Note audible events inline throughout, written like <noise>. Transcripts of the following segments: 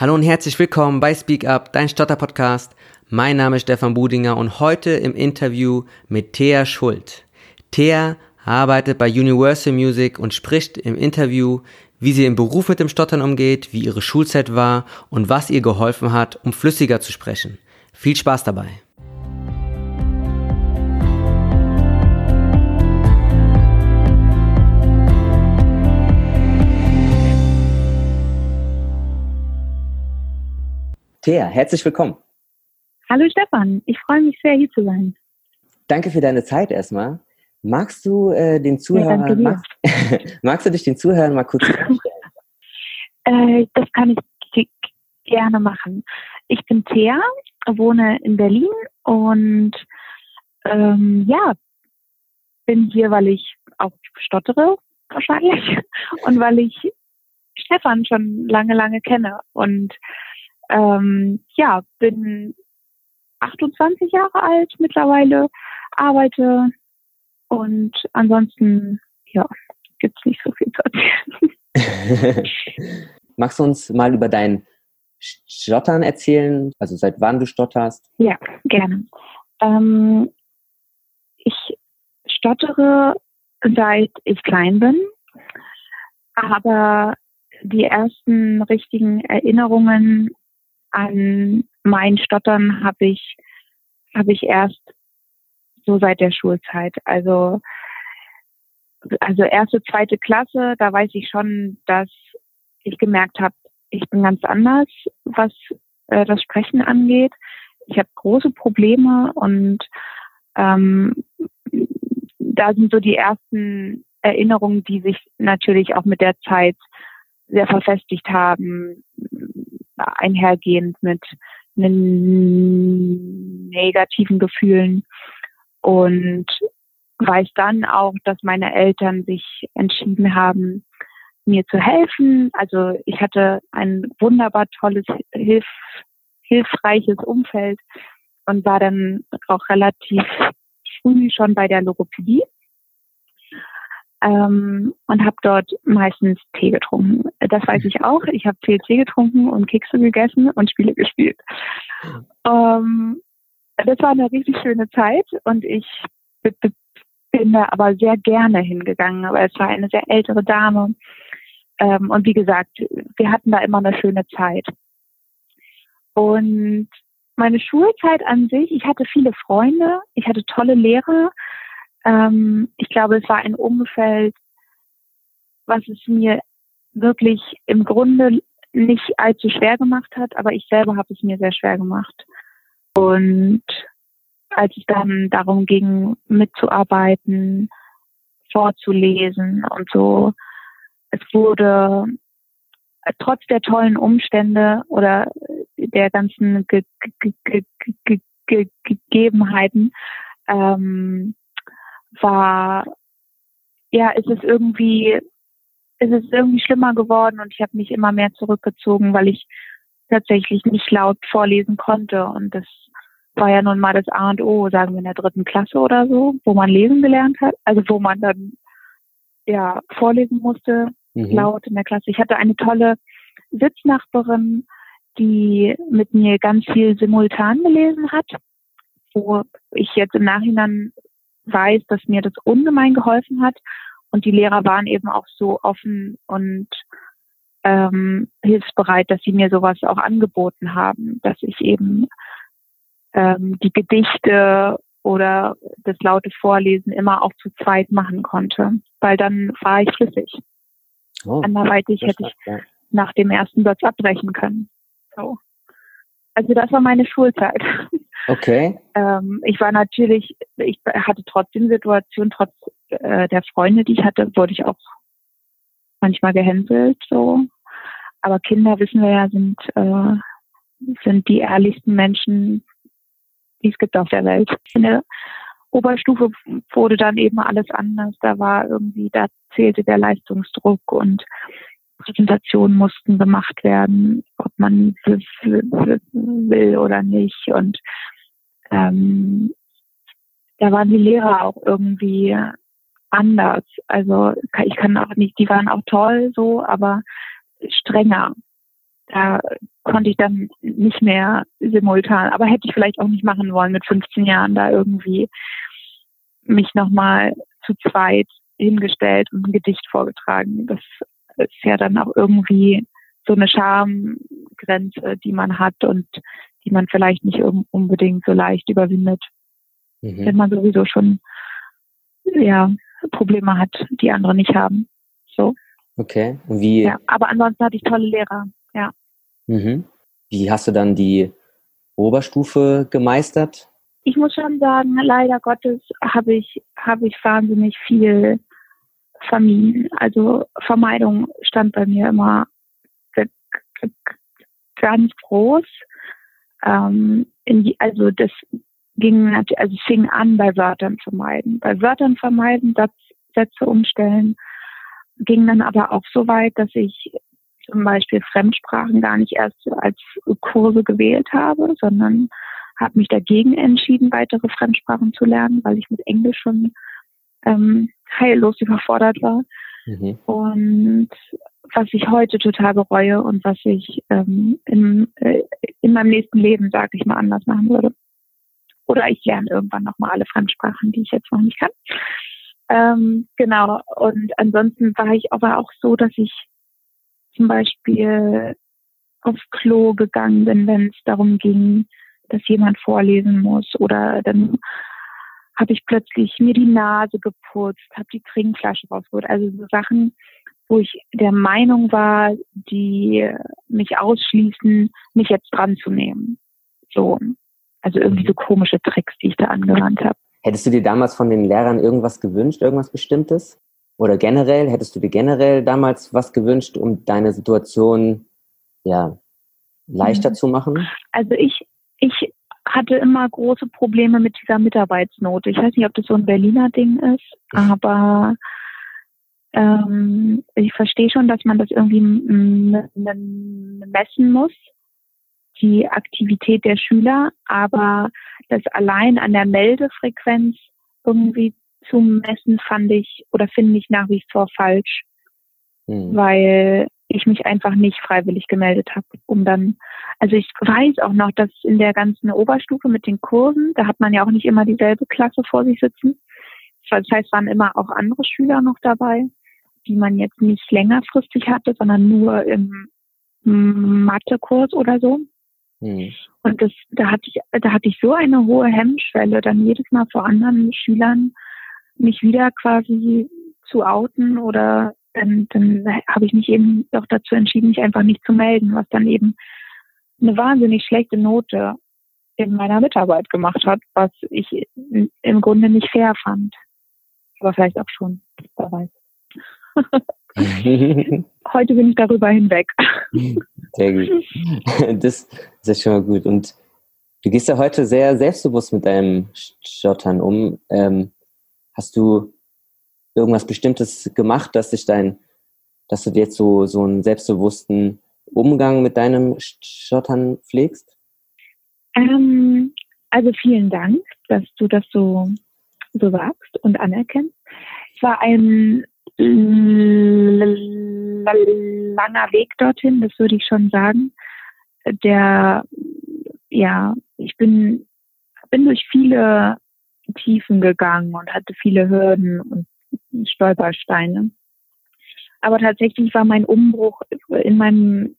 Hallo und herzlich willkommen bei Speak Up, dein Stotter-Podcast. Mein Name ist Stefan Budinger und heute im Interview mit Thea Schuld. Thea arbeitet bei Universal Music und spricht im Interview, wie sie im Beruf mit dem Stottern umgeht, wie ihre Schulzeit war und was ihr geholfen hat, um flüssiger zu sprechen. Viel Spaß dabei. Thea, herzlich willkommen. Hallo Stefan, ich freue mich sehr, hier zu sein. Danke für deine Zeit erstmal. Magst du äh, den Zuhörern, ja, magst, <laughs> magst, du dich den Zuhörern mal kurz vorstellen? Äh, das kann ich gerne machen. Ich bin Thea, wohne in Berlin und ähm, ja, bin hier, weil ich auch stottere wahrscheinlich <laughs> und weil ich Stefan schon lange, lange kenne und ähm, ja, bin 28 Jahre alt mittlerweile, arbeite und ansonsten, ja, gibt es nicht so viel zu erzählen. <laughs> Magst du uns mal über dein Stottern erzählen? Also seit wann du stotterst? Ja, gerne. Ähm, ich stottere seit ich klein bin, aber die ersten richtigen Erinnerungen an mein Stottern habe ich, habe ich erst so seit der Schulzeit. Also, also erste, zweite Klasse, da weiß ich schon, dass ich gemerkt habe, ich bin ganz anders, was äh, das Sprechen angeht. Ich habe große Probleme und ähm, da sind so die ersten Erinnerungen, die sich natürlich auch mit der Zeit sehr verfestigt haben, einhergehend mit negativen Gefühlen und weiß dann auch, dass meine Eltern sich entschieden haben, mir zu helfen. Also ich hatte ein wunderbar tolles, hilf, hilfreiches Umfeld und war dann auch relativ früh schon bei der Logopädie ähm, und habe dort meistens Tee getrunken. Das weiß ich auch. Ich habe viel Tee getrunken und Kekse gegessen und Spiele gespielt. Ähm, das war eine richtig schöne Zeit und ich bin da aber sehr gerne hingegangen, weil es war eine sehr ältere Dame. Ähm, und wie gesagt, wir hatten da immer eine schöne Zeit. Und meine Schulzeit an sich, ich hatte viele Freunde, ich hatte tolle Lehrer, ähm, ich glaube, es war ein Umfeld, was es mir wirklich im Grunde nicht allzu schwer gemacht hat, aber ich selber habe es mir sehr schwer gemacht. Und als es dann darum ging, mitzuarbeiten, vorzulesen und so, es wurde trotz der tollen Umstände oder der ganzen Ge Ge Ge Gegebenheiten ähm, war, ja, ist es irgendwie, ist es irgendwie schlimmer geworden und ich habe mich immer mehr zurückgezogen, weil ich tatsächlich nicht laut vorlesen konnte und das war ja nun mal das A und O, sagen wir in der dritten Klasse oder so, wo man lesen gelernt hat, also wo man dann ja vorlesen musste, mhm. laut in der Klasse. Ich hatte eine tolle Sitznachbarin, die mit mir ganz viel simultan gelesen hat, wo ich jetzt im Nachhinein weiß, dass mir das ungemein geholfen hat. Und die Lehrer waren eben auch so offen und ähm, hilfsbereit, dass sie mir sowas auch angeboten haben, dass ich eben ähm, die Gedichte oder das laute Vorlesen immer auch zu zweit machen konnte, weil dann war ich flüssig. Oh, Anderweitig hätte ich ja. nach dem ersten Satz abbrechen können. So. Also das war meine Schulzeit. Okay. ähm, ich war natürlich, ich hatte trotzdem Situationen, trotz äh, der Freunde, die ich hatte, wurde ich auch manchmal gehänselt, so. Aber Kinder, wissen wir ja, sind, äh, sind die ehrlichsten Menschen, die es gibt auf der Welt. In der Oberstufe wurde dann eben alles anders. Da war irgendwie, da zählte der Leistungsdruck und Präsentationen mussten gemacht werden, ob man will oder nicht. Und ähm, da waren die Lehrer auch irgendwie anders. Also ich kann auch nicht, die waren auch toll so, aber strenger. Da konnte ich dann nicht mehr simultan. Aber hätte ich vielleicht auch nicht machen wollen mit 15 Jahren da irgendwie mich nochmal zu zweit hingestellt und ein Gedicht vorgetragen. Das ist ja dann auch irgendwie so eine Schamgrenze, die man hat und die man vielleicht nicht unbedingt so leicht überwindet, mhm. wenn man sowieso schon ja Probleme hat, die andere nicht haben. So. Okay. Und wie? Ja, aber ansonsten hatte ich tolle Lehrer. Ja. Mhm. Wie hast du dann die Oberstufe gemeistert? Ich muss schon sagen, leider Gottes habe ich habe ich wahnsinnig viel vermieden. Also Vermeidung stand bei mir immer ganz groß. Ähm, die, also das ging also es fing an bei Wörtern vermeiden. Bei Wörtern vermeiden, Satz, Sätze umstellen, ging dann aber auch so weit, dass ich zum Beispiel Fremdsprachen gar nicht erst als Kurse gewählt habe, sondern habe mich dagegen entschieden, weitere Fremdsprachen zu lernen, weil ich mit Englisch schon ähm, heillos überfordert war. Mhm. Und was ich heute total bereue und was ich ähm, in, äh, in meinem nächsten Leben, sage ich mal, anders machen würde. Oder ich lerne irgendwann nochmal alle Fremdsprachen, die ich jetzt noch nicht kann. Ähm, genau. Und ansonsten war ich aber auch so, dass ich zum Beispiel aufs Klo gegangen bin, wenn es darum ging, dass jemand vorlesen muss. Oder dann habe ich plötzlich mir die Nase geputzt, habe die Trinkflasche rausgeholt. Also so Sachen, wo ich der Meinung war, die mich ausschließen, mich jetzt dran zu nehmen. So. Also irgendwie so komische Tricks, die ich da angewandt habe. Hättest du dir damals von den Lehrern irgendwas gewünscht, irgendwas Bestimmtes? Oder generell, hättest du dir generell damals was gewünscht, um deine Situation ja leichter mhm. zu machen? Also ich, ich hatte immer große Probleme mit dieser Mitarbeitsnote. Ich weiß nicht, ob das so ein Berliner Ding ist, aber ähm, ich verstehe schon, dass man das irgendwie messen muss die Aktivität der Schüler, aber das allein an der Meldefrequenz irgendwie zu messen, fand ich oder finde ich nach wie vor falsch, mhm. weil ich mich einfach nicht freiwillig gemeldet habe, um dann, also ich weiß auch noch, dass in der ganzen Oberstufe mit den Kursen, da hat man ja auch nicht immer dieselbe Klasse vor sich sitzen. Das heißt, waren immer auch andere Schüler noch dabei, die man jetzt nicht längerfristig hatte, sondern nur im Mathekurs oder so. Mhm. Und das, da hatte ich, da hatte ich so eine hohe Hemmschwelle, dann jedes Mal vor anderen Schülern mich wieder quasi zu outen oder dann, dann habe ich mich eben auch dazu entschieden, mich einfach nicht zu melden, was dann eben eine wahnsinnig schlechte Note in meiner Mitarbeit gemacht hat, was ich im Grunde nicht fair fand. Aber vielleicht auch schon, wer weiß. <laughs> Heute bin ich darüber hinweg. Sehr gut. Das, das ist schon mal gut. Und du gehst ja heute sehr selbstbewusst mit deinem Stottern um. Ähm, hast du irgendwas Bestimmtes gemacht, dass dich dein, dass du jetzt so, so einen selbstbewussten Umgang mit deinem Stottern pflegst? Ähm, also vielen Dank, dass du das so, so sagst und anerkennst. Es war ein langer Weg dorthin, das würde ich schon sagen. Der, ja, ich bin, bin durch viele Tiefen gegangen und hatte viele Hürden und Stolpersteine. Aber tatsächlich war mein Umbruch in meinem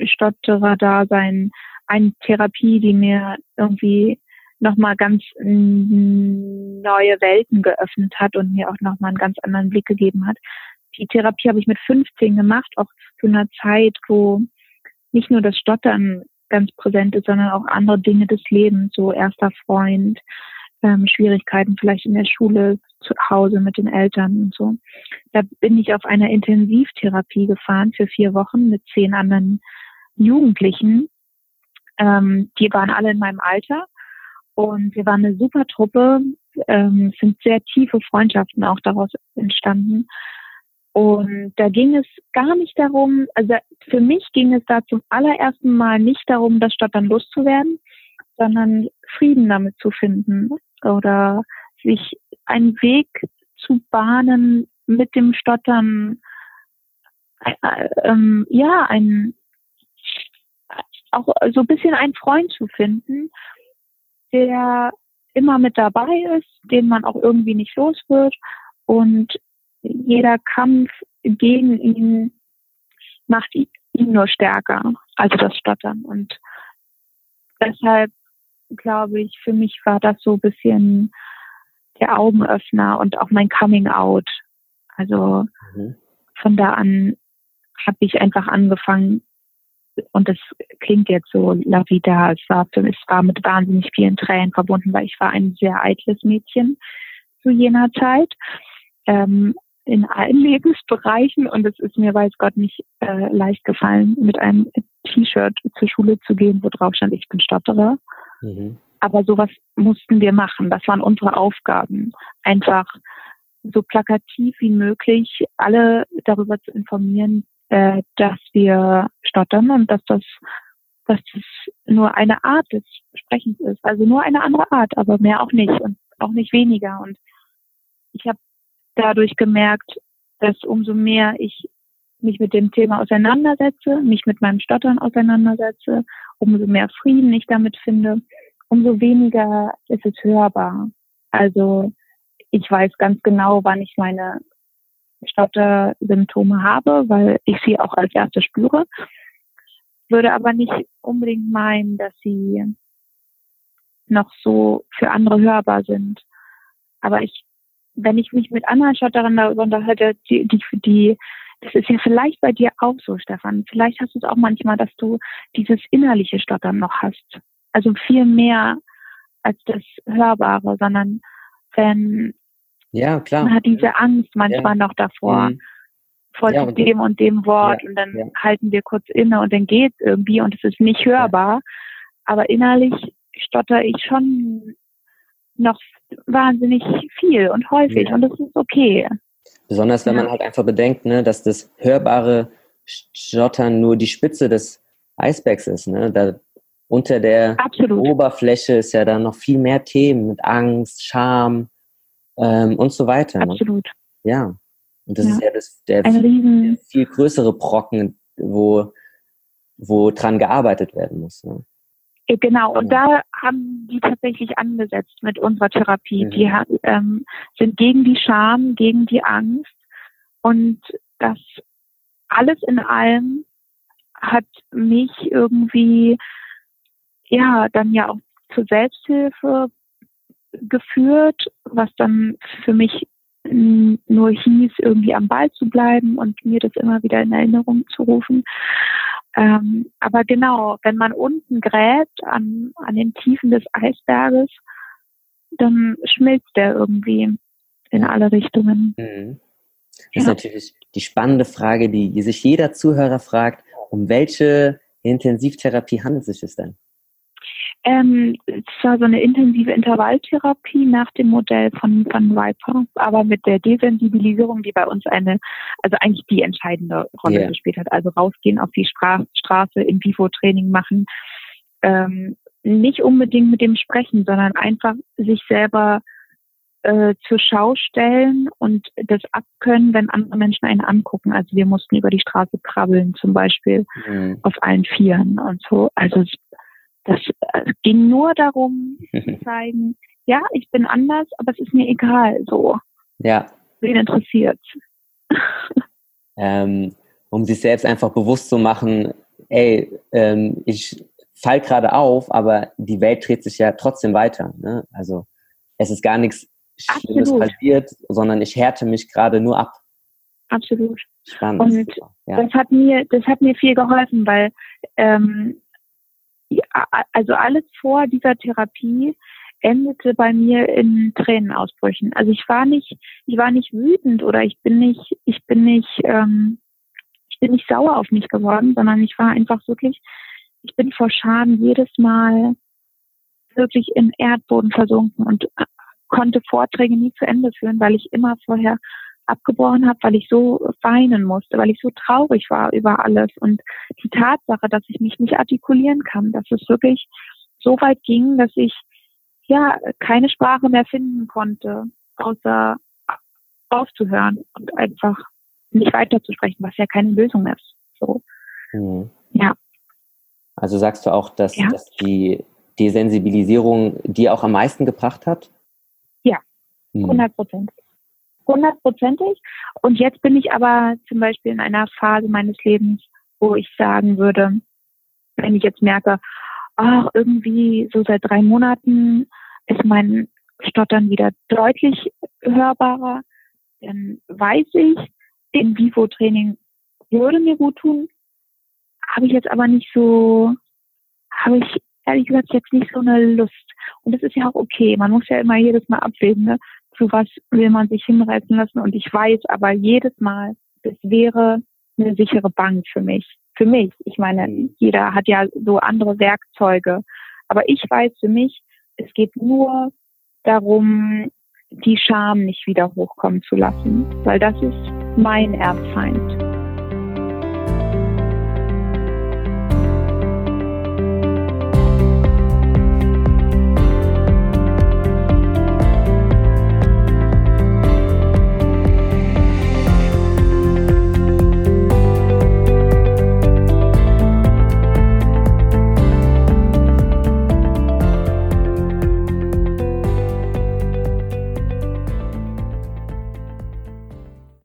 Stotterer-Dasein eine Therapie, die mir irgendwie nochmal ganz neue Welten geöffnet hat und mir auch nochmal einen ganz anderen Blick gegeben hat. Die Therapie habe ich mit 15 gemacht, auch zu einer Zeit, wo nicht nur das Stottern ganz präsent ist, sondern auch andere Dinge des Lebens, so erster Freund, ähm, Schwierigkeiten vielleicht in der Schule, zu Hause mit den Eltern und so. Da bin ich auf einer Intensivtherapie gefahren für vier Wochen mit zehn anderen Jugendlichen. Ähm, die waren alle in meinem Alter und wir waren eine super Truppe, ähm, sind sehr tiefe Freundschaften auch daraus entstanden. Und da ging es gar nicht darum, also für mich ging es da zum allerersten Mal nicht darum, das Stottern loszuwerden, sondern Frieden damit zu finden oder sich einen Weg zu bahnen mit dem Stottern, äh, äh, ähm, ja, ein, auch so ein bisschen einen Freund zu finden, der immer mit dabei ist, den man auch irgendwie nicht los wird und jeder Kampf gegen ihn macht ihn nur stärker, also das Stottern. Und deshalb glaube ich, für mich war das so ein bisschen der Augenöffner und auch mein Coming Out. Also mhm. von da an habe ich einfach angefangen, und das klingt jetzt so la vida, es war für mich, es war mit wahnsinnig vielen Tränen verbunden, weil ich war ein sehr eitles Mädchen zu jener Zeit. Ähm, in allen <laughs> Lebensbereichen und es ist mir, weiß Gott, nicht äh, leicht gefallen, mit einem T-Shirt zur Schule zu gehen, wo drauf stand, ich bin Stotterer. Mhm. Aber sowas mussten wir machen. Das waren unsere Aufgaben. Einfach so plakativ wie möglich alle darüber zu informieren, äh, dass wir stottern und dass das, dass das nur eine Art des Sprechens ist. Also nur eine andere Art, aber mehr auch nicht und auch nicht weniger. Und ich habe dadurch gemerkt, dass umso mehr ich mich mit dem Thema auseinandersetze, mich mit meinem Stottern auseinandersetze, umso mehr Frieden ich damit finde, umso weniger ist es hörbar. Also ich weiß ganz genau, wann ich meine Stottersymptome habe, weil ich sie auch als erste spüre, würde aber nicht unbedingt meinen, dass sie noch so für andere hörbar sind. Aber ich, wenn ich mich mit anderen Stotterern darüber unterhalte, die, die, die, das ist ja vielleicht bei dir auch so, Stefan. Vielleicht hast du es auch manchmal, dass du dieses innerliche Stottern noch hast. Also viel mehr als das Hörbare, sondern wenn ja, klar. Man hat diese Angst manchmal ja. noch davor. Mhm. Vor ja, dem und dem Wort ja, und dann halten wir kurz inne und dann geht irgendwie und es ist nicht hörbar. Aber innerlich stotter ich schon noch wahnsinnig viel und häufig und das ist okay. Besonders wenn man halt einfach bedenkt, ne, dass das hörbare Stottern nur die Spitze des Eisbergs ist. Ne? Da unter der Absolut. Oberfläche ist ja dann noch viel mehr Themen mit Angst, Scham, ähm, und so weiter. Ne? Absolut. Ja. Und das ja. ist ja das, der, der, viel größere Brocken, wo, wo dran gearbeitet werden muss. Ne? Genau, und da haben die tatsächlich angesetzt mit unserer Therapie. Mhm. Die ähm, sind gegen die Scham, gegen die Angst und das alles in allem hat mich irgendwie ja dann ja auch zur Selbsthilfe geführt, was dann für mich nur hieß, irgendwie am Ball zu bleiben und mir das immer wieder in Erinnerung zu rufen. Ähm, aber genau, wenn man unten gräbt an, an den Tiefen des Eisberges, dann schmilzt der irgendwie in alle Richtungen. Mhm. Das ja. ist natürlich die spannende Frage, die sich jeder Zuhörer fragt, um welche Intensivtherapie handelt es sich denn? Ähm, es war so eine intensive Intervalltherapie nach dem Modell von, von Viper, aber mit der Desensibilisierung, die bei uns eine, also eigentlich die entscheidende Rolle yeah. gespielt hat. Also rausgehen auf die Stra Straße, in Vivo-Training machen, ähm, nicht unbedingt mit dem Sprechen, sondern einfach sich selber äh, zur Schau stellen und das abkönnen, wenn andere Menschen einen angucken. Also wir mussten über die Straße krabbeln, zum Beispiel mhm. auf allen Vieren und so. Also das äh, ging nur darum, <laughs> zu zeigen, ja, ich bin anders, aber es ist mir egal, so. Ja. Wen interessiert <laughs> ähm, Um sich selbst einfach bewusst zu machen, ey, ähm, ich fall gerade auf, aber die Welt dreht sich ja trotzdem weiter. Ne? Also es ist gar nichts Schlimmes Absolut. passiert, sondern ich härte mich gerade nur ab. Absolut. Spannend. Und ja. das hat mir, das hat mir viel geholfen, weil ähm, also alles vor dieser Therapie endete bei mir in Tränenausbrüchen. Also ich war nicht, ich war nicht wütend oder ich bin nicht, ich bin nicht, ähm, ich bin nicht sauer auf mich geworden, sondern ich war einfach wirklich, ich bin vor Schaden jedes Mal wirklich in Erdboden versunken und äh, konnte Vorträge nie zu Ende führen, weil ich immer vorher abgebrochen habe, weil ich so weinen musste, weil ich so traurig war über alles. Und die Tatsache, dass ich mich nicht artikulieren kann, dass es wirklich so weit ging, dass ich ja keine Sprache mehr finden konnte, außer aufzuhören und einfach nicht weiterzusprechen, was ja keine Lösung ist. So. Mhm. Ja. Also sagst du auch, dass, ja. dass die Desensibilisierung dir auch am meisten gebracht hat? Ja, hm. hundertprozentig. Hundertprozentig. Und jetzt bin ich aber zum Beispiel in einer Phase meines Lebens, wo ich sagen würde, wenn ich jetzt merke, ach, irgendwie so seit drei Monaten ist mein Stottern wieder deutlich hörbarer, dann weiß ich, in Vivo-Training würde mir gut tun. Habe ich jetzt aber nicht so, habe ich ehrlich gesagt jetzt nicht so eine Lust. Und das ist ja auch okay. Man muss ja immer jedes Mal abwägen, ne? Zu was will man sich hinreißen lassen. Und ich weiß aber jedes Mal, das wäre eine sichere Bank für mich. Für mich. Ich meine, jeder hat ja so andere Werkzeuge. Aber ich weiß für mich, es geht nur darum, die Scham nicht wieder hochkommen zu lassen, weil das ist mein Erbfeind.